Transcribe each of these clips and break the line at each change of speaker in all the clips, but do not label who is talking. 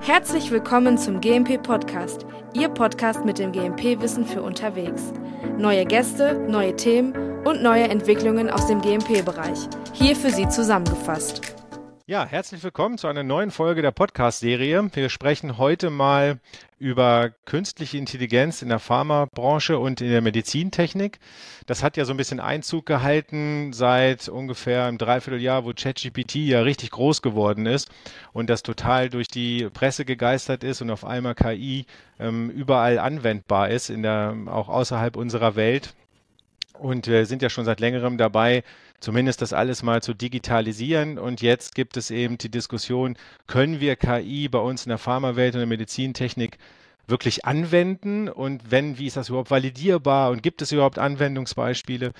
Herzlich willkommen zum GMP Podcast, Ihr Podcast mit dem GMP-Wissen für unterwegs. Neue Gäste, neue Themen und neue Entwicklungen aus dem GMP-Bereich. Hier für Sie zusammengefasst.
Ja, herzlich willkommen zu einer neuen Folge der Podcast-Serie. Wir sprechen heute mal über künstliche Intelligenz in der Pharmabranche und in der Medizintechnik. Das hat ja so ein bisschen Einzug gehalten seit ungefähr einem Dreivierteljahr, wo ChatGPT ja richtig groß geworden ist und das total durch die Presse gegeistert ist und auf einmal KI ähm, überall anwendbar ist, in der, auch außerhalb unserer Welt. Und wir sind ja schon seit längerem dabei, zumindest das alles mal zu digitalisieren. Und jetzt gibt es eben die Diskussion, können wir KI bei uns in der Pharmawelt und der Medizintechnik wirklich anwenden? Und wenn, wie ist das überhaupt validierbar? Und gibt es überhaupt Anwendungsbeispiele?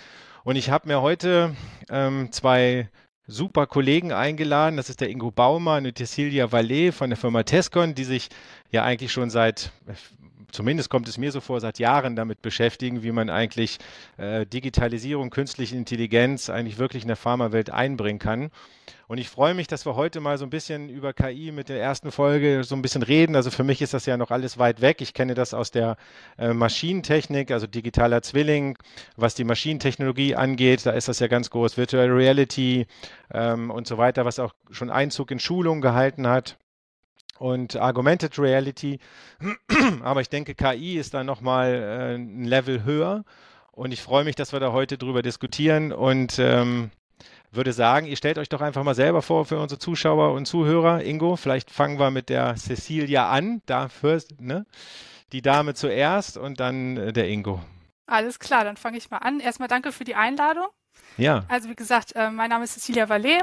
Und ich habe mir heute ähm, zwei super Kollegen eingeladen. Das ist der Ingo Baumann und die Silvia Vallet von der Firma Tescon, die sich ja eigentlich schon seit zumindest kommt es mir so vor, seit Jahren damit beschäftigen, wie man eigentlich äh, Digitalisierung, künstliche Intelligenz eigentlich wirklich in der Pharmawelt einbringen kann. Und ich freue mich, dass wir heute mal so ein bisschen über KI mit der ersten Folge so ein bisschen reden. Also für mich ist das ja noch alles weit weg. Ich kenne das aus der äh, Maschinentechnik, also digitaler Zwilling, was die Maschinentechnologie angeht. Da ist das ja ganz groß. Virtual Reality ähm, und so weiter, was auch schon Einzug in Schulungen gehalten hat und Augmented Reality. Aber ich denke, KI ist da nochmal äh, ein Level höher. Und ich freue mich, dass wir da heute drüber diskutieren und ähm, würde sagen, ihr stellt euch doch einfach mal selber vor für unsere Zuschauer und Zuhörer. Ingo, vielleicht fangen wir mit der Cecilia an. Da first, ne? Die Dame zuerst und dann äh, der Ingo.
Alles klar, dann fange ich mal an. Erstmal danke für die Einladung.
Ja.
Also wie gesagt, äh, mein Name ist Cecilia Vallet.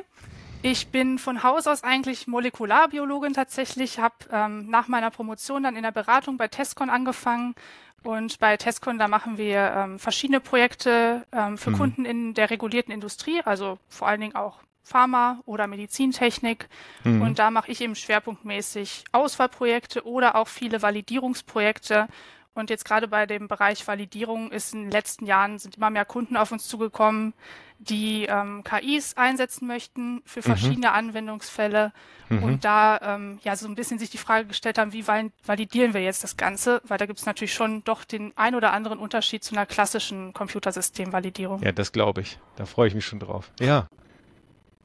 Ich bin von Haus aus eigentlich Molekularbiologin tatsächlich, habe ähm, nach meiner Promotion dann in der Beratung bei Tescon angefangen und bei Tescon, da machen wir ähm, verschiedene Projekte ähm, für mhm. Kunden in der regulierten Industrie, also vor allen Dingen auch Pharma oder Medizintechnik. Mhm. Und da mache ich eben schwerpunktmäßig Auswahlprojekte oder auch viele Validierungsprojekte und jetzt gerade bei dem Bereich Validierung ist in den letzten Jahren sind immer mehr Kunden auf uns zugekommen, die ähm, KIs einsetzen möchten für mhm. verschiedene mhm. Anwendungsfälle mhm. und da ähm, ja so ein bisschen sich die Frage gestellt haben, wie validieren wir jetzt das Ganze? Weil da gibt es natürlich schon doch den ein oder anderen Unterschied zu einer klassischen Computersystemvalidierung.
Ja, das glaube ich. Da freue ich mich schon drauf. Ja.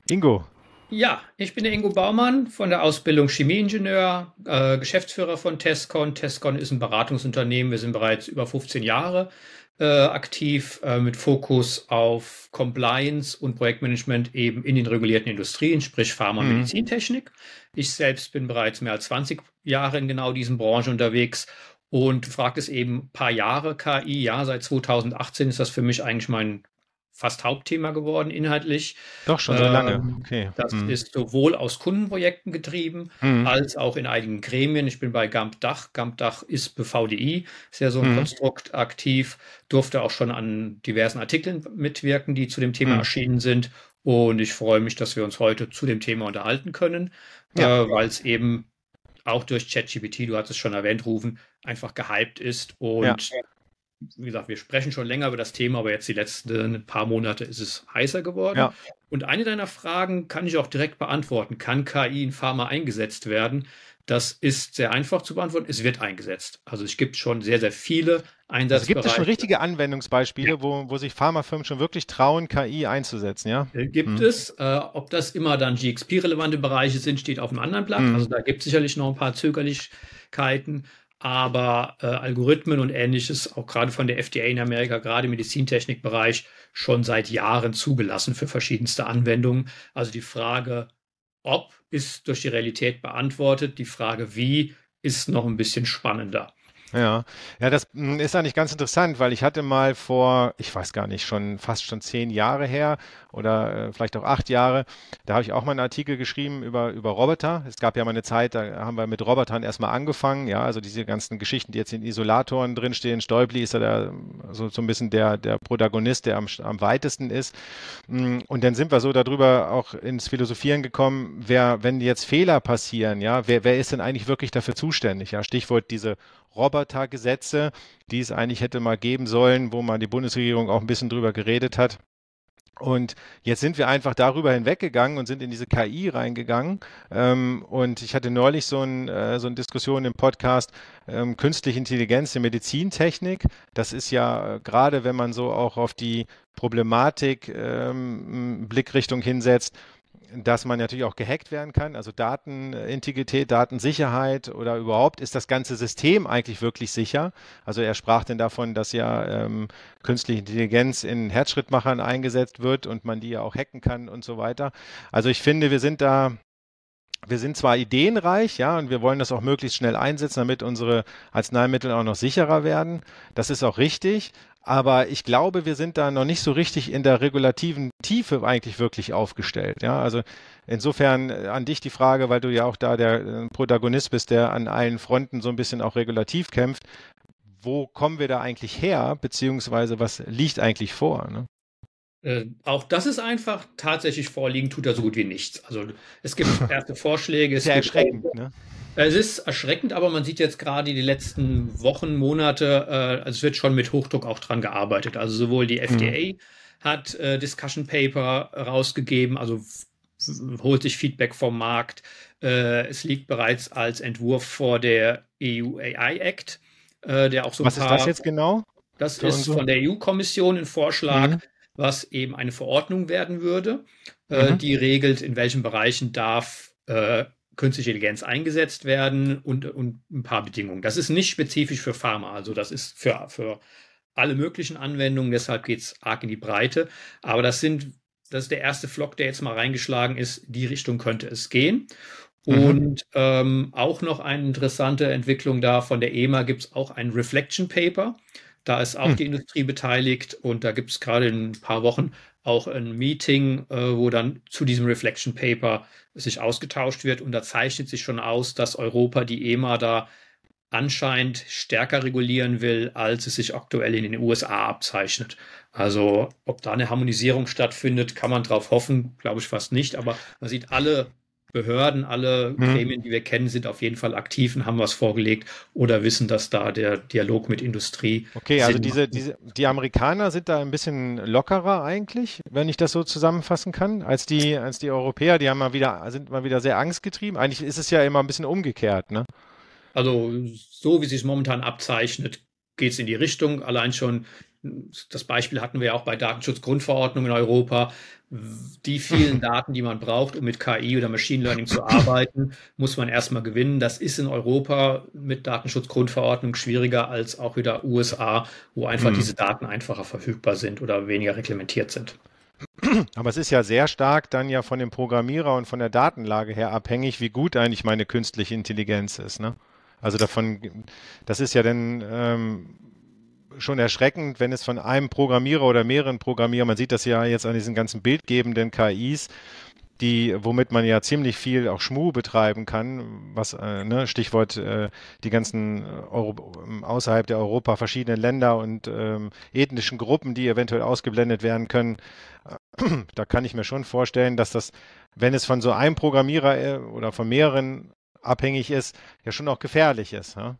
Ingo,
ja, ich bin der Ingo Baumann von der Ausbildung Chemieingenieur, äh, Geschäftsführer von Tescon. Tescon ist ein Beratungsunternehmen. Wir sind bereits über 15 Jahre äh, aktiv äh, mit Fokus auf Compliance und Projektmanagement eben in den regulierten Industrien, sprich Pharma- und mhm. Medizintechnik. Ich selbst bin bereits mehr als 20 Jahre in genau diesen Branchen unterwegs und fragt es eben ein paar Jahre KI. Ja, seit 2018 ist das für mich eigentlich mein fast Hauptthema geworden inhaltlich.
Doch schon so ähm, lange.
Okay. Das hm. ist sowohl aus Kundenprojekten getrieben hm. als auch in einigen Gremien. Ich bin bei GAMP Dach. GAMP Dach ist bei VDI, ist ja so ein hm. Konstrukt aktiv, durfte auch schon an diversen Artikeln mitwirken, die zu dem Thema hm. erschienen sind. Und ich freue mich, dass wir uns heute zu dem Thema unterhalten können, ja. äh, weil es eben auch durch ChatGPT, du hattest es schon erwähnt, Rufen, einfach gehypt ist und ja wie gesagt, wir sprechen schon länger über das Thema, aber jetzt die letzten paar Monate ist es heißer geworden. Ja. Und eine deiner Fragen kann ich auch direkt beantworten. Kann KI in Pharma eingesetzt werden? Das ist sehr einfach zu beantworten. Es wird eingesetzt. Also es gibt schon sehr, sehr viele Einsatzbereiche. Also
gibt es schon richtige Anwendungsbeispiele, ja. wo, wo sich Pharmafirmen schon wirklich trauen, KI einzusetzen, ja?
Äh, gibt hm. es. Äh, ob das immer dann GXP-relevante Bereiche sind, steht auf einem anderen Blatt. Hm. Also da gibt es sicherlich noch ein paar Zögerlichkeiten aber äh, Algorithmen und ähnliches, auch gerade von der FDA in Amerika, gerade im Medizintechnikbereich, schon seit Jahren zugelassen für verschiedenste Anwendungen. Also die Frage, ob ist durch die Realität beantwortet, die Frage, wie ist noch ein bisschen spannender.
Ja, ja, das hm, ist eigentlich ganz interessant, weil ich hatte mal vor, ich weiß gar nicht, schon fast schon zehn Jahre her oder äh, vielleicht auch acht Jahre, da habe ich auch mal einen Artikel geschrieben über, über Roboter. Es gab ja mal eine Zeit, da haben wir mit Robotern erstmal angefangen, ja, also diese ganzen Geschichten, die jetzt in Isolatoren drinstehen. Stäubli ist ja da so, so ein bisschen der, der Protagonist, der am, am weitesten ist. Hm, und dann sind wir so darüber auch ins Philosophieren gekommen, wer, wenn jetzt Fehler passieren, ja, wer, wer ist denn eigentlich wirklich dafür zuständig? Ja, Stichwort diese Robotergesetze, die es eigentlich hätte mal geben sollen, wo man die Bundesregierung auch ein bisschen drüber geredet hat. Und jetzt sind wir einfach darüber hinweggegangen und sind in diese KI reingegangen. Ähm, und ich hatte neulich so, ein, äh, so eine Diskussion im Podcast, ähm, künstliche Intelligenz in Medizintechnik. Das ist ja äh, gerade, wenn man so auch auf die Problematik ähm, Blickrichtung hinsetzt, dass man natürlich auch gehackt werden kann, also Datenintegrität, Datensicherheit oder überhaupt ist das ganze System eigentlich wirklich sicher. Also er sprach denn davon, dass ja ähm, künstliche Intelligenz in Herzschrittmachern eingesetzt wird und man die ja auch hacken kann und so weiter. Also ich finde, wir sind da wir sind zwar ideenreich, ja, und wir wollen das auch möglichst schnell einsetzen, damit unsere Arzneimittel auch noch sicherer werden. Das ist auch richtig. Aber ich glaube, wir sind da noch nicht so richtig in der regulativen Tiefe eigentlich wirklich aufgestellt. Ja, also insofern äh, an dich die Frage, weil du ja auch da der äh, Protagonist bist, der an allen Fronten so ein bisschen auch regulativ kämpft. Wo kommen wir da eigentlich her, beziehungsweise was liegt eigentlich vor? Ne?
Äh, auch das ist einfach tatsächlich vorliegen, tut da so gut wie nichts. Also es gibt erste Vorschläge.
Sehr erschreckend, ne?
Es ist erschreckend, aber man sieht jetzt gerade die letzten Wochen, Monate, äh, also es wird schon mit Hochdruck auch dran gearbeitet. Also sowohl die FDA mhm. hat äh, Discussion Paper rausgegeben, also holt sich Feedback vom Markt. Äh, es liegt bereits als Entwurf vor der EU AI Act, äh, der auch so
Was
ein paar,
ist das jetzt genau?
Das ist so. von der EU-Kommission ein Vorschlag, mhm. was eben eine Verordnung werden würde, äh, mhm. die regelt, in welchen Bereichen darf äh, künstliche Intelligenz eingesetzt werden und, und ein paar Bedingungen. Das ist nicht spezifisch für Pharma, also das ist für, für alle möglichen Anwendungen, deshalb geht es arg in die Breite. Aber das sind, das ist der erste Flock, der jetzt mal reingeschlagen ist. Die Richtung könnte es gehen. Mhm. Und ähm, auch noch eine interessante Entwicklung da von der EMA gibt es auch ein Reflection Paper. Da ist auch mhm. die Industrie beteiligt und da gibt es gerade in ein paar Wochen auch ein Meeting, äh, wo dann zu diesem Reflection Paper sich ausgetauscht wird. Und da zeichnet sich schon aus, dass Europa die EMA da anscheinend stärker regulieren will, als es sich aktuell in den USA abzeichnet. Also ob da eine Harmonisierung stattfindet, kann man drauf hoffen, glaube ich fast nicht. Aber man sieht alle Behörden, alle mhm. Gremien, die wir kennen, sind auf jeden Fall aktiv und haben was vorgelegt oder wissen, dass da der Dialog mit Industrie.
Okay, also diese, diese, die Amerikaner sind da ein bisschen lockerer eigentlich, wenn ich das so zusammenfassen kann, als die, als die Europäer, die haben mal wieder, sind mal wieder sehr angstgetrieben. Eigentlich ist es ja immer ein bisschen umgekehrt, ne?
Also so wie sich es momentan abzeichnet, geht es in die Richtung. Allein schon das Beispiel hatten wir auch bei Datenschutzgrundverordnung in Europa. Die vielen Daten, die man braucht, um mit KI oder Machine Learning zu arbeiten, muss man erstmal gewinnen. Das ist in Europa mit Datenschutzgrundverordnung schwieriger als auch wieder USA, wo einfach mhm. diese Daten einfacher verfügbar sind oder weniger reglementiert sind.
Aber es ist ja sehr stark dann ja von dem Programmierer und von der Datenlage her abhängig, wie gut eigentlich meine künstliche Intelligenz ist. Ne? Also davon, das ist ja dann ähm, schon erschreckend, wenn es von einem Programmierer oder mehreren Programmierern, man sieht das ja jetzt an diesen ganzen bildgebenden KIs, die, womit man ja ziemlich viel auch Schmu betreiben kann, was, äh, ne, Stichwort äh, die ganzen Euro, außerhalb der Europa verschiedenen Länder und ähm, ethnischen Gruppen, die eventuell ausgeblendet werden können. da kann ich mir schon vorstellen, dass das, wenn es von so einem Programmierer äh, oder von mehreren abhängig ist, ja schon auch gefährlich ist. Ja?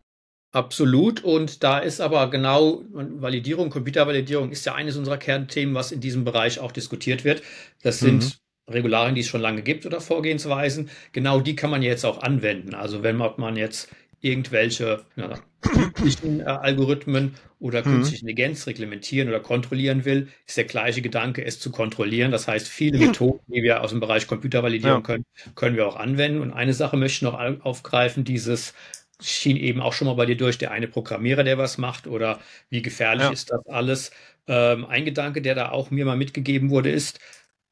Absolut. Und da ist aber genau Validierung, Computervalidierung ist ja eines unserer Kernthemen, was in diesem Bereich auch diskutiert wird. Das sind mhm. Regularien, die es schon lange gibt oder Vorgehensweisen. Genau die kann man jetzt auch anwenden. Also wenn man jetzt irgendwelche ja, künstlichen äh, Algorithmen oder mhm. künstliche Intelligenz reglementieren oder kontrollieren will, ist der gleiche Gedanke, es zu kontrollieren. Das heißt, viele Methoden, die wir aus dem Bereich Computervalidierung ja. können, können wir auch anwenden. Und eine Sache möchte ich noch aufgreifen, dieses schien eben auch schon mal bei dir durch, der eine Programmierer, der was macht oder wie gefährlich ja. ist das alles. Ähm, ein Gedanke, der da auch mir mal mitgegeben wurde, ist,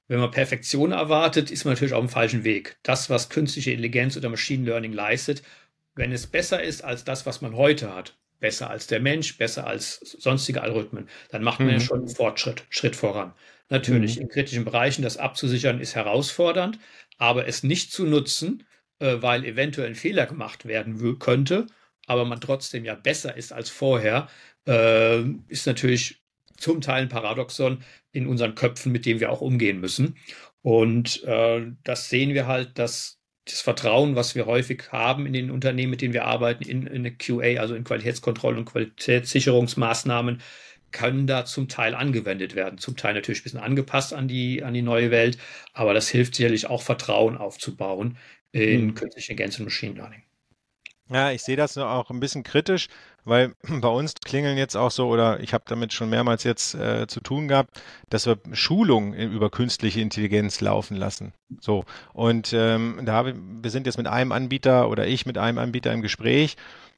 wenn man Perfektion erwartet, ist man natürlich auf dem falschen Weg. Das, was künstliche Intelligenz oder Machine Learning leistet, wenn es besser ist als das, was man heute hat, besser als der Mensch, besser als sonstige Algorithmen, dann macht man mhm. ja schon einen Fortschritt, Schritt voran. Natürlich, mhm. in kritischen Bereichen das abzusichern ist herausfordernd, aber es nicht zu nutzen, äh, weil eventuell ein Fehler gemacht werden könnte, aber man trotzdem ja besser ist als vorher, äh, ist natürlich zum Teil ein Paradoxon in unseren Köpfen, mit dem wir auch umgehen müssen. Und äh, das sehen wir halt, dass das Vertrauen, was wir häufig haben in den Unternehmen, mit denen wir arbeiten, in, in QA, also in Qualitätskontrolle und Qualitätssicherungsmaßnahmen, können da zum Teil angewendet werden. Zum Teil natürlich ein bisschen angepasst an die, an die neue Welt, aber das hilft sicherlich auch Vertrauen aufzubauen in mhm. künstliche Intelligenz und Machine Learning.
Ja, ich sehe das auch ein bisschen kritisch, weil bei uns klingeln jetzt auch so, oder ich habe damit schon mehrmals jetzt äh, zu tun gehabt, dass wir Schulungen über künstliche Intelligenz laufen lassen. So. Und ähm, da habe wir sind jetzt mit einem Anbieter oder ich mit einem Anbieter im Gespräch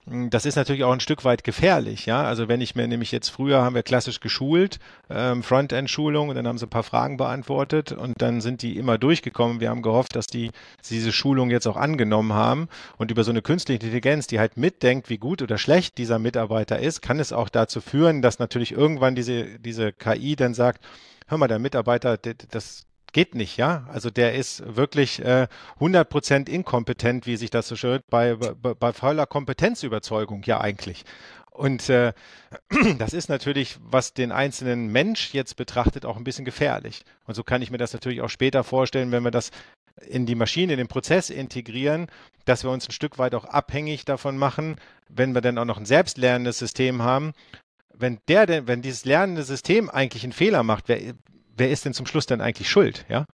das ist natürlich auch ein Stück weit gefährlich, ja. Also wenn ich mir nämlich jetzt früher haben wir klassisch geschult, ähm, Frontend-Schulung und dann haben sie ein paar Fragen beantwortet und dann sind die immer durchgekommen. Wir haben gehofft, dass die diese Schulung jetzt auch angenommen haben und über so eine künstliche Intelligenz, die halt mitdenkt, wie gut oder schlecht dieser Mitarbeiter ist, kann es auch dazu führen, dass natürlich irgendwann diese diese KI dann sagt, hör mal, der Mitarbeiter, das geht nicht, ja. Also der ist wirklich äh, 100% inkompetent, wie sich das so schön bei, bei, bei voller Kompetenzüberzeugung ja eigentlich. Und äh, das ist natürlich, was den einzelnen Mensch jetzt betrachtet, auch ein bisschen gefährlich. Und so kann ich mir das natürlich auch später vorstellen, wenn wir das in die Maschine, in den Prozess integrieren, dass wir uns ein Stück weit auch abhängig davon machen, wenn wir dann auch noch ein selbstlernendes System haben. Wenn der denn, wenn dieses lernende System eigentlich einen Fehler macht, wer, wer ist denn zum Schluss dann eigentlich schuld, ja?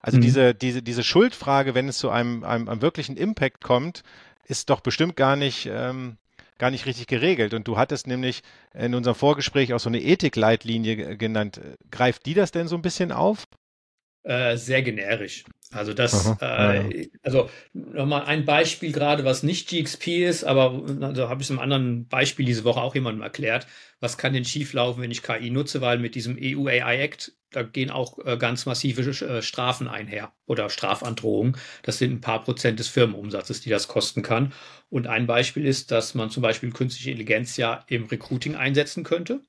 Also mhm. diese, diese, diese Schuldfrage, wenn es zu einem, einem, einem wirklichen Impact kommt, ist doch bestimmt gar nicht, ähm, gar nicht richtig geregelt. Und du hattest nämlich in unserem Vorgespräch auch so eine Ethikleitlinie genannt. Greift die das denn so ein bisschen auf?
Äh, sehr generisch. Also das, Aha, äh, ja. also nochmal ein Beispiel gerade, was nicht GXP ist, aber also habe ich es im anderen Beispiel diese Woche auch jemandem erklärt. Was kann denn schieflaufen, wenn ich KI nutze? Weil mit diesem EU AI Act, da gehen auch äh, ganz massive äh, Strafen einher oder Strafandrohungen. Das sind ein paar Prozent des Firmenumsatzes, die das kosten kann. Und ein Beispiel ist, dass man zum Beispiel künstliche Intelligenz ja im Recruiting einsetzen könnte.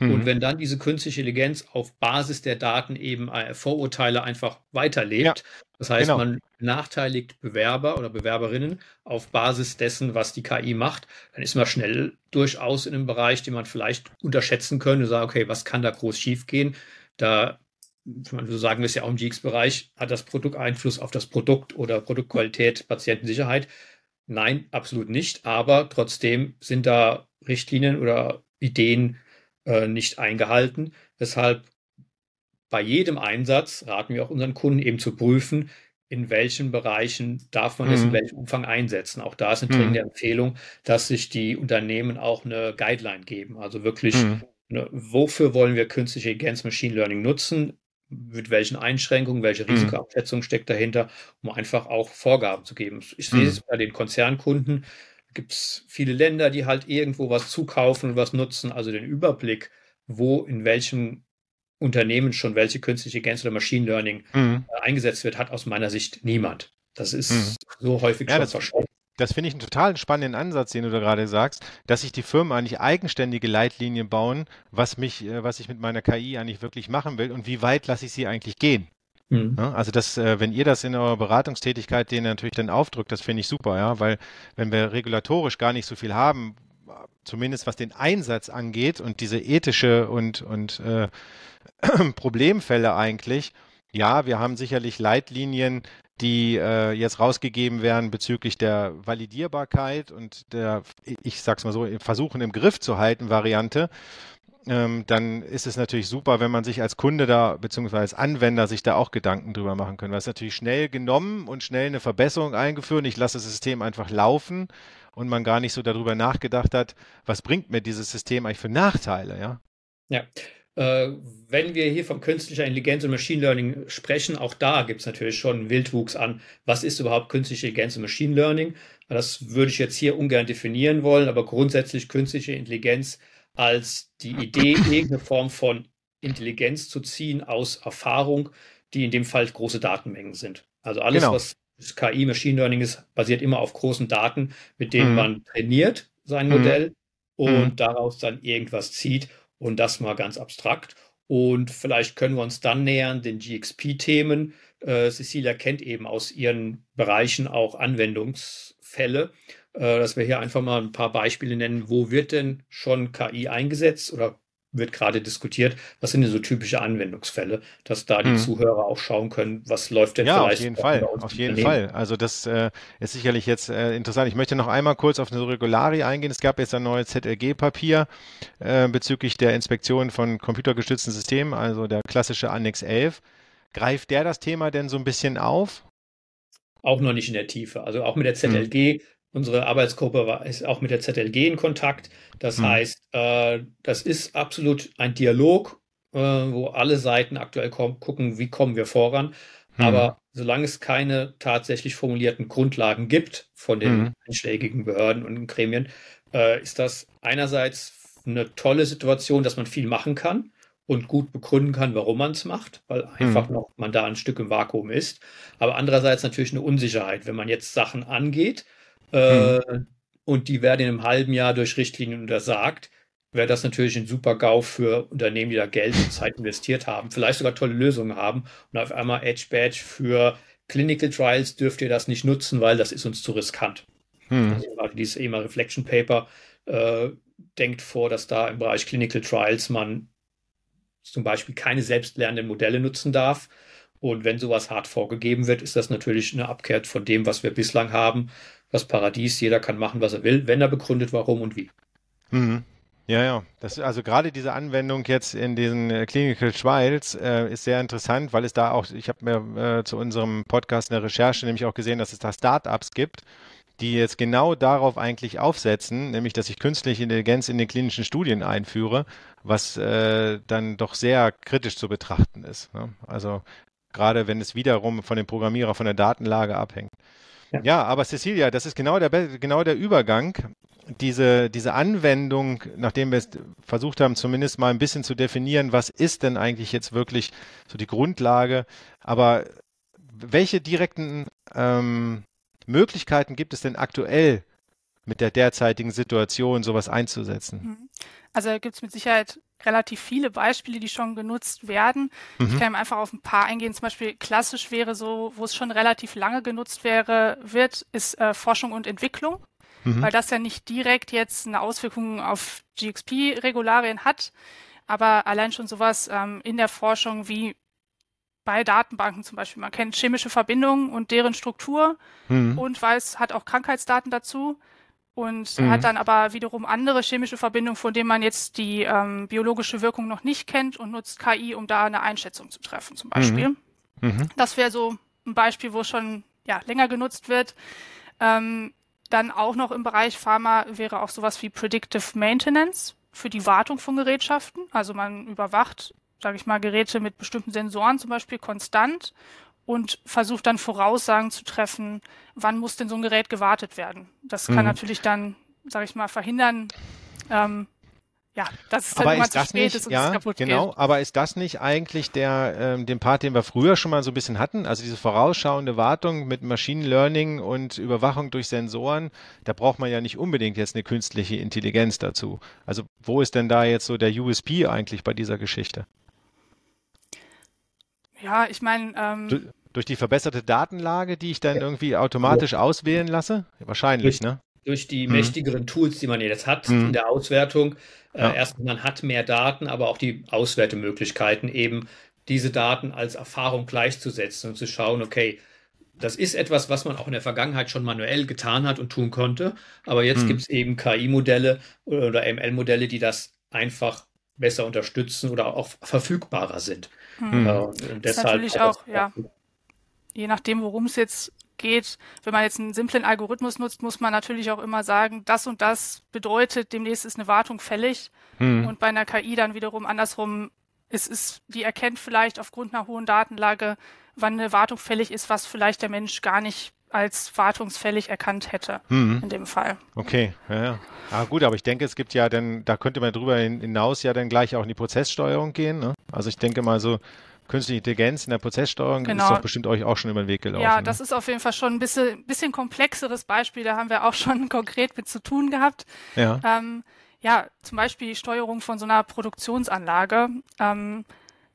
Mhm. Und wenn dann diese künstliche Intelligenz auf Basis der Daten eben äh, Vorurteile einfach weiterlebt, ja, das heißt, genau. man benachteiligt Bewerber oder Bewerberinnen auf Basis dessen, was die KI macht, dann ist man schnell durchaus in einem Bereich, den man vielleicht unterschätzen könnte, sagen, okay, was kann da groß schiefgehen? Da so sagen wir es ja auch im GX-Bereich, hat das Produkt Einfluss auf das Produkt oder Produktqualität, Patientensicherheit? Nein, absolut nicht. Aber trotzdem sind da Richtlinien oder Ideen äh, nicht eingehalten. Deshalb bei jedem Einsatz raten wir auch unseren Kunden eben zu prüfen, in welchen Bereichen darf man es in mhm. welchem Umfang einsetzen. Auch da ist eine dringende mhm. Empfehlung, dass sich die Unternehmen auch eine Guideline geben. Also wirklich, mhm. ne, wofür wollen wir künstliche Intelligenz Machine Learning nutzen? Mit welchen Einschränkungen, welche mhm. Risikoabschätzung steckt dahinter, um einfach auch Vorgaben zu geben. Ich sehe es bei den Konzernkunden, gibt es viele Länder, die halt irgendwo was zukaufen und was nutzen. Also den Überblick, wo in welchem Unternehmen schon welche künstliche Intelligenz oder Machine Learning mhm. äh, eingesetzt wird, hat aus meiner Sicht niemand. Das ist mhm. so häufig
ja, schon verschwunden. Das finde ich einen total spannenden Ansatz, den du da gerade sagst, dass sich die Firmen eigentlich eigenständige Leitlinien bauen, was mich, äh, was ich mit meiner KI eigentlich wirklich machen will und wie weit lasse ich sie eigentlich gehen. Mhm. Also das, äh, wenn ihr das in eurer Beratungstätigkeit denen natürlich dann aufdrückt, das finde ich super, ja, weil wenn wir regulatorisch gar nicht so viel haben, zumindest was den Einsatz angeht und diese ethische und, und äh, Problemfälle eigentlich, ja, wir haben sicherlich Leitlinien, die äh, jetzt rausgegeben werden bezüglich der Validierbarkeit und der, ich sag's mal so, Versuchen im Griff zu halten Variante ähm, dann ist es natürlich super, wenn man sich als Kunde da, beziehungsweise als Anwender sich da auch Gedanken drüber machen können. Weil es natürlich schnell genommen und schnell eine Verbesserung eingeführt. Ich lasse das System einfach laufen und man gar nicht so darüber nachgedacht hat, was bringt mir dieses System eigentlich für Nachteile, ja?
Ja. Äh, wenn wir hier von künstlicher Intelligenz und Machine Learning sprechen, auch da gibt es natürlich schon einen Wildwuchs an. Was ist überhaupt künstliche Intelligenz und Machine Learning? Das würde ich jetzt hier ungern definieren wollen, aber grundsätzlich künstliche Intelligenz als die Idee, irgendeine Form von Intelligenz zu ziehen aus Erfahrung, die in dem Fall große Datenmengen sind. Also alles, genau. was KI, Machine Learning ist, basiert immer auf großen Daten, mit denen mhm. man trainiert sein mhm. Modell und mhm. daraus dann irgendwas zieht und das mal ganz abstrakt. Und vielleicht können wir uns dann nähern den GXP-Themen. Äh, Cecilia kennt eben aus ihren Bereichen auch Anwendungsfälle. Äh, dass wir hier einfach mal ein paar Beispiele nennen. Wo wird denn schon KI eingesetzt oder wird gerade diskutiert, was sind denn so typische Anwendungsfälle, dass da die hm. Zuhörer auch schauen können, was läuft denn
ja, vielleicht. Ja, auf jeden Fall, auf jeden Fall. Also das äh, ist sicherlich jetzt äh, interessant. Ich möchte noch einmal kurz auf eine Regulari eingehen. Es gab jetzt ein neues ZLG-Papier äh, bezüglich der Inspektion von computergestützten Systemen, also der klassische Annex 11. Greift der das Thema denn so ein bisschen auf?
Auch noch nicht in der Tiefe. Also auch mit der ZLG hm. Unsere Arbeitsgruppe war, ist auch mit der ZLG in Kontakt. Das mhm. heißt, äh, das ist absolut ein Dialog, äh, wo alle Seiten aktuell gucken, wie kommen wir voran. Mhm. Aber solange es keine tatsächlich formulierten Grundlagen gibt von den mhm. einschlägigen Behörden und Gremien, äh, ist das einerseits eine tolle Situation, dass man viel machen kann und gut begründen kann, warum man es macht, weil einfach mhm. noch man da ein Stück im Vakuum ist. Aber andererseits natürlich eine Unsicherheit, wenn man jetzt Sachen angeht äh, und die werden in einem halben Jahr durch Richtlinien untersagt, wäre das natürlich ein super GAU für Unternehmen, die da Geld und Zeit investiert haben, vielleicht sogar tolle Lösungen haben und auf einmal Edge Badge für Clinical Trials dürft ihr das nicht nutzen, weil das ist uns zu riskant. Hm. Also dieses EMA Reflection Paper äh, denkt vor, dass da im Bereich Clinical Trials man zum Beispiel keine selbstlernenden Modelle nutzen darf. Und wenn sowas hart vorgegeben wird, ist das natürlich eine Abkehr von dem, was wir bislang haben, das Paradies, jeder kann machen, was er will, wenn er begründet, warum und wie.
Mhm. Ja, ja. Das, also gerade diese Anwendung jetzt in diesen äh, Clinical Trials äh, ist sehr interessant, weil es da auch, ich habe mir äh, zu unserem Podcast eine Recherche nämlich auch gesehen, dass es da Startups gibt, die jetzt genau darauf eigentlich aufsetzen, nämlich dass ich künstliche Intelligenz in den klinischen Studien einführe, was äh, dann doch sehr kritisch zu betrachten ist. Ne? Also gerade wenn es wiederum von dem Programmierer, von der Datenlage abhängt. Ja. ja, aber Cecilia, das ist genau der, genau der Übergang. Diese, diese Anwendung, nachdem wir es versucht haben, zumindest mal ein bisschen zu definieren, was ist denn eigentlich jetzt wirklich so die Grundlage, aber welche direkten ähm, Möglichkeiten gibt es denn aktuell mit der derzeitigen Situation, sowas einzusetzen?
Mhm. Also gibt es mit Sicherheit relativ viele Beispiele, die schon genutzt werden. Mhm. Ich kann einfach auf ein paar eingehen. Zum Beispiel klassisch wäre so, wo es schon relativ lange genutzt wäre, wird, ist äh, Forschung und Entwicklung, mhm. weil das ja nicht direkt jetzt eine Auswirkung auf GXP-Regularien hat, aber allein schon sowas ähm, in der Forschung wie bei Datenbanken zum Beispiel. Man kennt chemische Verbindungen und deren Struktur mhm. und weiß, hat auch Krankheitsdaten dazu und mhm. hat dann aber wiederum andere chemische Verbindungen, von denen man jetzt die ähm, biologische Wirkung noch nicht kennt und nutzt KI, um da eine Einschätzung zu treffen, zum Beispiel. Mhm. Mhm. Das wäre so ein Beispiel, wo schon ja, länger genutzt wird. Ähm, dann auch noch im Bereich Pharma wäre auch sowas wie Predictive Maintenance für die Wartung von Gerätschaften. Also man überwacht, sage ich mal, Geräte mit bestimmten Sensoren zum Beispiel konstant und versucht dann Voraussagen zu treffen, wann muss denn so ein Gerät gewartet werden. Das kann mhm. natürlich dann, sage ich mal, verhindern, ähm, ja, dass es dann
aber ist zu spät nicht, ist und ja, es kaputt genau, geht. Aber ist das nicht eigentlich der, ähm, den Part, den wir früher schon mal so ein bisschen hatten? Also diese vorausschauende Wartung mit Machine Learning und Überwachung durch Sensoren, da braucht man ja nicht unbedingt jetzt eine künstliche Intelligenz dazu. Also wo ist denn da jetzt so der USP eigentlich bei dieser Geschichte?
Ja, ich meine. Ähm,
durch die verbesserte Datenlage, die ich dann ja. irgendwie automatisch ja. auswählen lasse? Wahrscheinlich,
durch,
ne?
Durch die hm. mächtigeren Tools, die man jetzt hat hm. in der Auswertung. Äh, ja. erstens, man hat mehr Daten, aber auch die Auswertemöglichkeiten, eben diese Daten als Erfahrung gleichzusetzen und zu schauen, okay, das ist etwas, was man auch in der Vergangenheit schon manuell getan hat und tun konnte. Aber jetzt hm. gibt es eben KI-Modelle oder ML-Modelle, die das einfach besser unterstützen oder auch verfügbarer sind.
Hm. Äh, und deshalb ist natürlich auch, ja, je nachdem, worum es jetzt geht, wenn man jetzt einen simplen Algorithmus nutzt, muss man natürlich auch immer sagen, das und das bedeutet, demnächst ist eine Wartung fällig. Hm. Und bei einer KI dann wiederum andersrum, es ist, die erkennt vielleicht aufgrund einer hohen Datenlage, wann eine Wartung fällig ist, was vielleicht der Mensch gar nicht als wartungsfällig erkannt hätte hm. in dem Fall.
Okay, ja, ja. Ah, gut, aber ich denke, es gibt ja dann, da könnte man drüber hinaus ja dann gleich auch in die Prozesssteuerung gehen. Ne? Also ich denke mal so, künstliche Intelligenz in der Prozesssteuerung genau. ist doch bestimmt euch auch schon über den Weg gelaufen.
Ja, ne? das ist auf jeden Fall schon ein bisschen, bisschen komplexeres Beispiel. Da haben wir auch schon konkret mit zu tun gehabt. Ja. Ähm, ja, zum Beispiel die Steuerung von so einer Produktionsanlage. Ähm,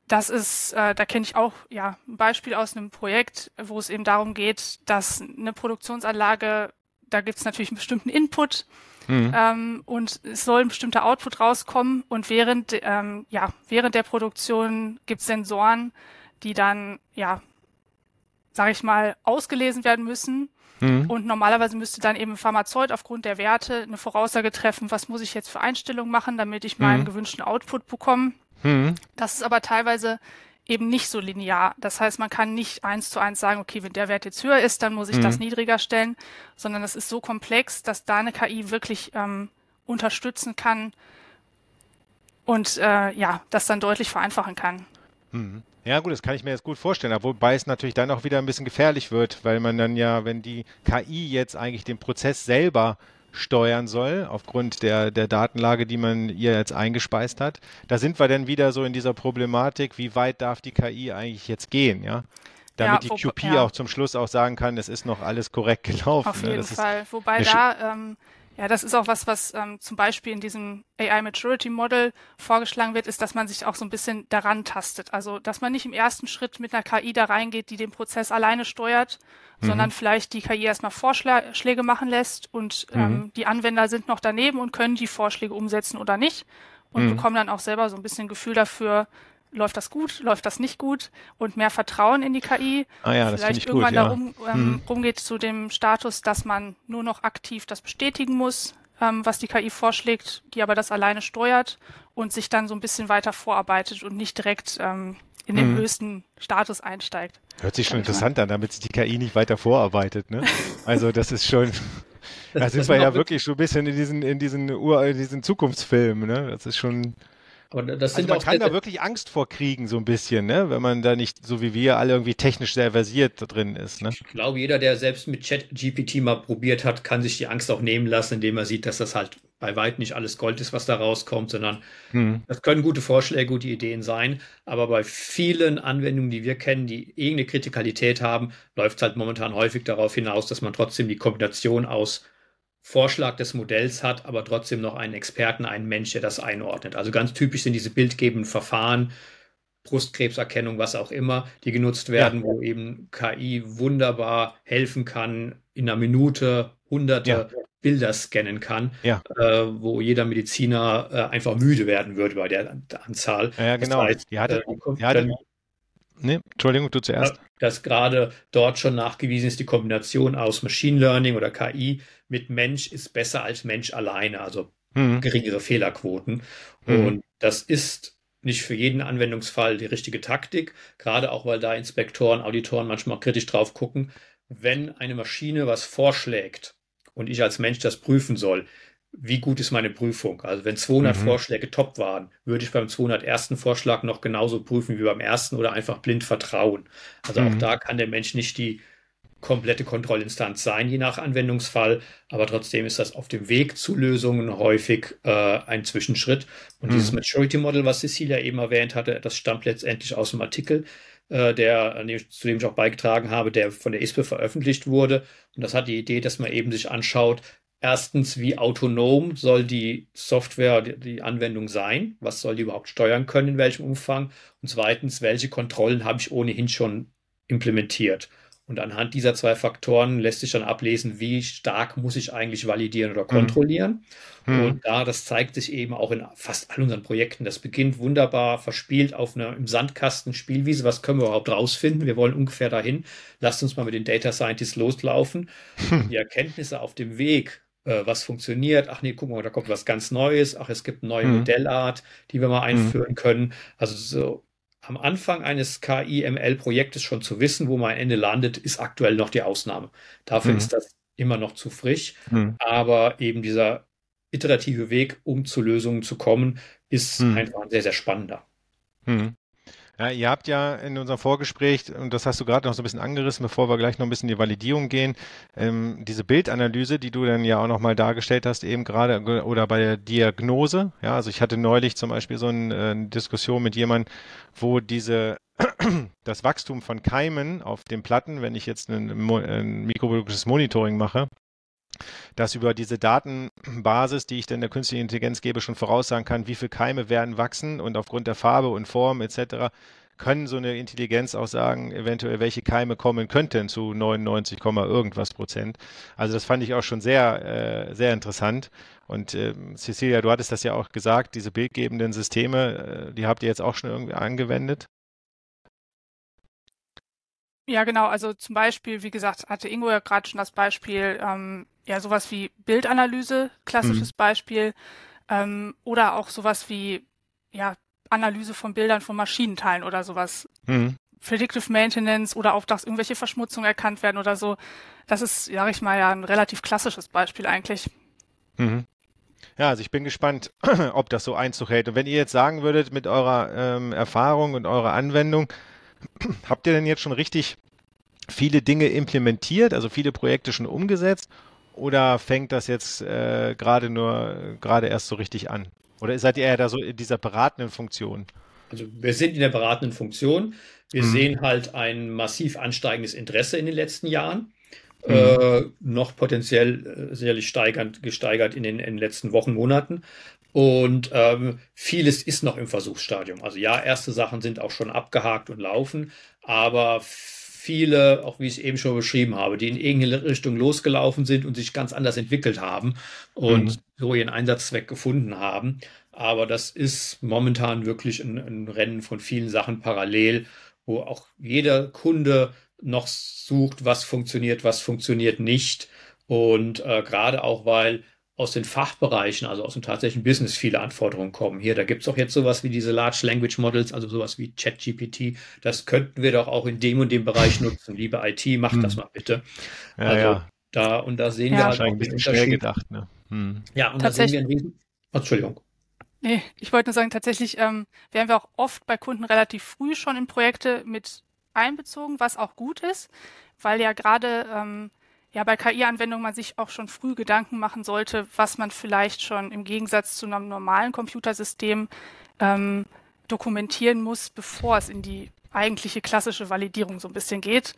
das ist, äh, da kenne ich auch ja ein Beispiel aus einem Projekt, wo es eben darum geht, dass eine Produktionsanlage da gibt es natürlich einen bestimmten Input mhm. ähm, und es soll ein bestimmter Output rauskommen und während, ähm, ja, während der Produktion gibt es Sensoren, die dann, ja, sage ich mal, ausgelesen werden müssen. Mhm. Und normalerweise müsste dann eben ein Pharmazeut aufgrund der Werte eine Voraussage treffen, was muss ich jetzt für Einstellungen machen, damit ich meinen mhm. gewünschten Output bekomme. Mhm. Das ist aber teilweise eben nicht so linear. Das heißt, man kann nicht eins zu eins sagen, okay, wenn der Wert jetzt höher ist, dann muss ich mhm. das niedriger stellen, sondern das ist so komplex, dass da eine KI wirklich ähm, unterstützen kann und äh, ja, das dann deutlich vereinfachen kann.
Mhm. Ja gut, das kann ich mir jetzt gut vorstellen, wobei es natürlich dann auch wieder ein bisschen gefährlich wird, weil man dann ja, wenn die KI jetzt eigentlich den Prozess selber steuern soll, aufgrund der, der Datenlage, die man ihr jetzt eingespeist hat. Da sind wir dann wieder so in dieser Problematik, wie weit darf die KI eigentlich jetzt gehen, ja? Damit ja, die QP ja. auch zum Schluss auch sagen kann, es ist noch alles korrekt gelaufen.
Auf ne? jeden
ne?
Fall. Wobei da ähm, ja, das ist auch was, was ähm, zum Beispiel in diesem AI Maturity Model vorgeschlagen wird, ist, dass man sich auch so ein bisschen daran tastet. Also, dass man nicht im ersten Schritt mit einer KI da reingeht, die den Prozess alleine steuert, mhm. sondern vielleicht die KI erstmal Vorschläge machen lässt und mhm. ähm, die Anwender sind noch daneben und können die Vorschläge umsetzen oder nicht und mhm. bekommen dann auch selber so ein bisschen Gefühl dafür, läuft das gut, läuft das nicht gut und mehr Vertrauen in die KI.
Ah ja, das Vielleicht ich irgendwann gut,
ja. darum ähm, hm. rumgeht zu dem Status, dass man nur noch aktiv das bestätigen muss, ähm, was die KI vorschlägt, die aber das alleine steuert und sich dann so ein bisschen weiter vorarbeitet und nicht direkt ähm, in den hm. höchsten Status einsteigt.
Hört sich schon interessant an, damit sich die KI nicht weiter vorarbeitet. Ne? Also das ist schon. Da sind wir ja wirklich schon ein bisschen in diesen, in diesen, Ur, in diesen Zukunftsfilmen. Ne? Das ist schon.
Aber das
sind also man kann da wirklich Angst vor kriegen, so ein bisschen, ne? wenn man da nicht, so wie wir, alle irgendwie technisch sehr versiert drin ist. Ne?
Ich glaube, jeder, der selbst mit Chat-GPT mal probiert hat, kann sich die Angst auch nehmen lassen, indem er sieht, dass das halt bei weitem nicht alles Gold ist, was da rauskommt, sondern hm. das können gute Vorschläge, gute Ideen sein. Aber bei vielen Anwendungen, die wir kennen, die irgendeine Kritikalität haben, läuft es halt momentan häufig darauf hinaus, dass man trotzdem die Kombination aus Vorschlag des Modells hat, aber trotzdem noch einen Experten, einen Mensch, der das einordnet. Also ganz typisch sind diese bildgebenden Verfahren, Brustkrebserkennung, was auch immer, die genutzt werden, ja. wo eben KI wunderbar helfen kann, in einer Minute hunderte ja. Bilder scannen kann, ja. äh, wo jeder Mediziner äh, einfach müde werden würde bei der, Anzahl.
Ja, genau. Das heißt, die hatte, äh, die hatte, Nee, Entschuldigung, du zuerst.
Dass gerade dort schon nachgewiesen ist, die Kombination aus Machine Learning oder KI mit Mensch ist besser als Mensch alleine, also mhm. geringere Fehlerquoten. Mhm. Und das ist nicht für jeden Anwendungsfall die richtige Taktik, gerade auch weil da Inspektoren, Auditoren manchmal kritisch drauf gucken. Wenn eine Maschine was vorschlägt und ich als Mensch das prüfen soll, wie gut ist meine Prüfung? Also wenn 200 mhm. Vorschläge top waren, würde ich beim 201. Vorschlag noch genauso prüfen wie beim ersten oder einfach blind vertrauen. Also mhm. auch da kann der Mensch nicht die komplette Kontrollinstanz sein, je nach Anwendungsfall, aber trotzdem ist das auf dem Weg zu Lösungen häufig äh, ein Zwischenschritt. Und mhm. dieses Maturity Model, was Cecilia eben erwähnt hatte, das stammt letztendlich aus dem Artikel, äh, der, zu dem ich auch beigetragen habe, der von der ISPE veröffentlicht wurde. Und das hat die Idee, dass man eben sich anschaut, Erstens, wie autonom soll die Software, die, Anwendung sein? Was soll die überhaupt steuern können, in welchem Umfang? Und zweitens, welche Kontrollen habe ich ohnehin schon implementiert? Und anhand dieser zwei Faktoren lässt sich dann ablesen, wie stark muss ich eigentlich validieren oder mhm. kontrollieren. Mhm. Und da, das zeigt sich eben auch in fast all unseren Projekten. Das beginnt wunderbar verspielt auf einer im Sandkasten Spielwiese. Was können wir überhaupt rausfinden? Wir wollen ungefähr dahin. Lasst uns mal mit den Data Scientists loslaufen. Mhm. Die Erkenntnisse auf dem Weg äh, was funktioniert. Ach nee, guck mal, da kommt was ganz Neues. Ach, es gibt eine neue mhm. Modellart, die wir mal mhm. einführen mhm. können. Also so am Anfang eines KI-ML-Projektes schon zu wissen, wo man am Ende landet, ist aktuell noch die Ausnahme. Dafür mhm. ist das immer noch zu frisch. Mhm. Aber eben dieser iterative Weg, um zu Lösungen zu kommen, ist mhm. einfach ein sehr, sehr spannender.
Ja, ihr habt ja in unserem Vorgespräch, und das hast du gerade noch so ein bisschen angerissen, bevor wir gleich noch ein bisschen in die Validierung gehen, ähm, diese Bildanalyse, die du dann ja auch nochmal dargestellt hast, eben gerade, oder bei der Diagnose. Ja, also ich hatte neulich zum Beispiel so ein, äh, eine Diskussion mit jemandem, wo diese das Wachstum von Keimen auf den Platten, wenn ich jetzt ein, ein mikrobiologisches Monitoring mache, dass über diese Datenbasis, die ich dann der künstlichen Intelligenz gebe, schon voraussagen kann, wie viele Keime werden wachsen und aufgrund der Farbe und Form etc. können so eine Intelligenz auch sagen, eventuell welche Keime kommen könnten zu 99, irgendwas Prozent. Also das fand ich auch schon sehr, äh, sehr interessant. Und äh, Cecilia, du hattest das ja auch gesagt, diese bildgebenden Systeme, äh, die habt ihr jetzt auch schon irgendwie angewendet.
Ja, genau. Also zum Beispiel, wie gesagt, hatte Ingo ja gerade schon das Beispiel, ähm, ja, sowas wie Bildanalyse, klassisches mhm. Beispiel, ähm, oder auch sowas wie, ja, Analyse von Bildern von Maschinenteilen oder sowas. Mhm. Predictive Maintenance oder auch, dass irgendwelche Verschmutzungen erkannt werden oder so. Das ist, sag ich mal, ja ein relativ klassisches Beispiel eigentlich.
Mhm. Ja, also ich bin gespannt, ob das so Einzug hält. Und wenn ihr jetzt sagen würdet, mit eurer ähm, Erfahrung und eurer Anwendung, Habt ihr denn jetzt schon richtig viele Dinge implementiert, also viele Projekte schon umgesetzt? Oder fängt das jetzt äh, gerade nur, gerade erst so richtig an? Oder seid ihr eher da so in dieser beratenden Funktion?
Also wir sind in der beratenden Funktion. Wir mhm. sehen halt ein massiv ansteigendes Interesse in den letzten Jahren. Mhm. Äh, noch potenziell äh, sicherlich steigend, gesteigert in den, in den letzten Wochen, Monaten. Und ähm, vieles ist noch im Versuchsstadium. Also ja, erste Sachen sind auch schon abgehakt und laufen, aber viele, auch wie ich es eben schon beschrieben habe, die in irgendeine Richtung losgelaufen sind und sich ganz anders entwickelt haben und mhm. so ihren Einsatzzweck gefunden haben. Aber das ist momentan wirklich ein, ein Rennen von vielen Sachen parallel, wo auch jeder Kunde noch sucht, was funktioniert, was funktioniert nicht. Und äh, gerade auch, weil aus den Fachbereichen, also aus dem tatsächlichen Business, viele Anforderungen kommen. Hier, da gibt es auch jetzt sowas wie diese Large Language Models, also sowas wie ChatGPT. Das könnten wir doch auch in dem und dem Bereich nutzen. Liebe IT, macht hm. das mal bitte.
Ja, also ja.
da und da sehen
ja.
wir
halt auch ein bisschen schnell gedacht. Ne? Hm.
Ja, und da sehen wir einen riesen. Entschuldigung.
Nee, ich wollte nur sagen, tatsächlich ähm, werden wir auch oft bei Kunden relativ früh schon in Projekte mit einbezogen, was auch gut ist, weil ja gerade ähm, ja bei KI-Anwendungen man sich auch schon früh Gedanken machen sollte, was man vielleicht schon im Gegensatz zu einem normalen Computersystem ähm, dokumentieren muss, bevor es in die eigentliche klassische Validierung so ein bisschen geht.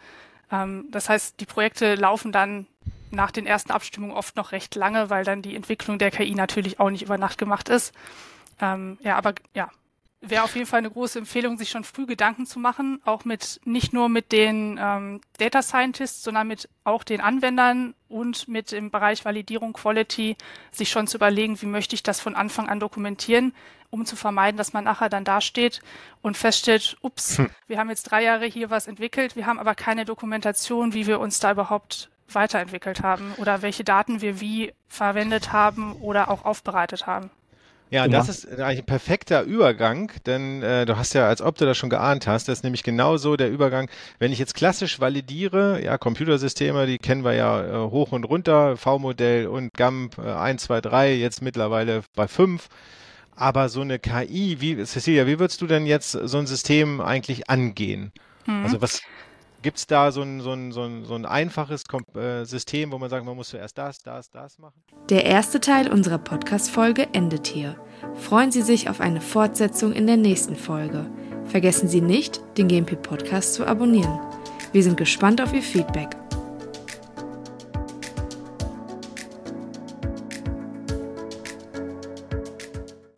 Ähm, das heißt, die Projekte laufen dann nach den ersten Abstimmungen oft noch recht lange, weil dann die Entwicklung der KI natürlich auch nicht über Nacht gemacht ist. Ähm, ja, aber ja, wäre auf jeden Fall eine große Empfehlung, sich schon früh Gedanken zu machen, auch mit nicht nur mit den ähm, Data Scientists, sondern mit auch den Anwendern und mit im Bereich Validierung Quality sich schon zu überlegen, wie möchte ich das von Anfang an dokumentieren, um zu vermeiden, dass man nachher dann dasteht und feststellt, ups, hm. wir haben jetzt drei Jahre hier was entwickelt, wir haben aber keine Dokumentation, wie wir uns da überhaupt weiterentwickelt haben oder welche Daten wir wie verwendet haben oder auch aufbereitet haben.
Ja, das ist eigentlich ein perfekter Übergang, denn äh, du hast ja, als ob du das schon geahnt hast, das ist nämlich genau so der Übergang, wenn ich jetzt klassisch validiere, ja, Computersysteme, die kennen wir ja äh, hoch und runter, V-Modell und GAMP äh, 1, 2, 3, jetzt mittlerweile bei 5. Aber so eine KI, wie, Cecilia, wie würdest du denn jetzt so ein System eigentlich angehen? Mhm. Also was, Gibt es da so ein, so ein, so ein, so ein einfaches äh, System, wo man sagt, man muss zuerst das, das, das machen?
Der erste Teil unserer Podcast-Folge endet hier. Freuen Sie sich auf eine Fortsetzung in der nächsten Folge. Vergessen Sie nicht, den GMP Podcast zu abonnieren. Wir sind gespannt auf Ihr Feedback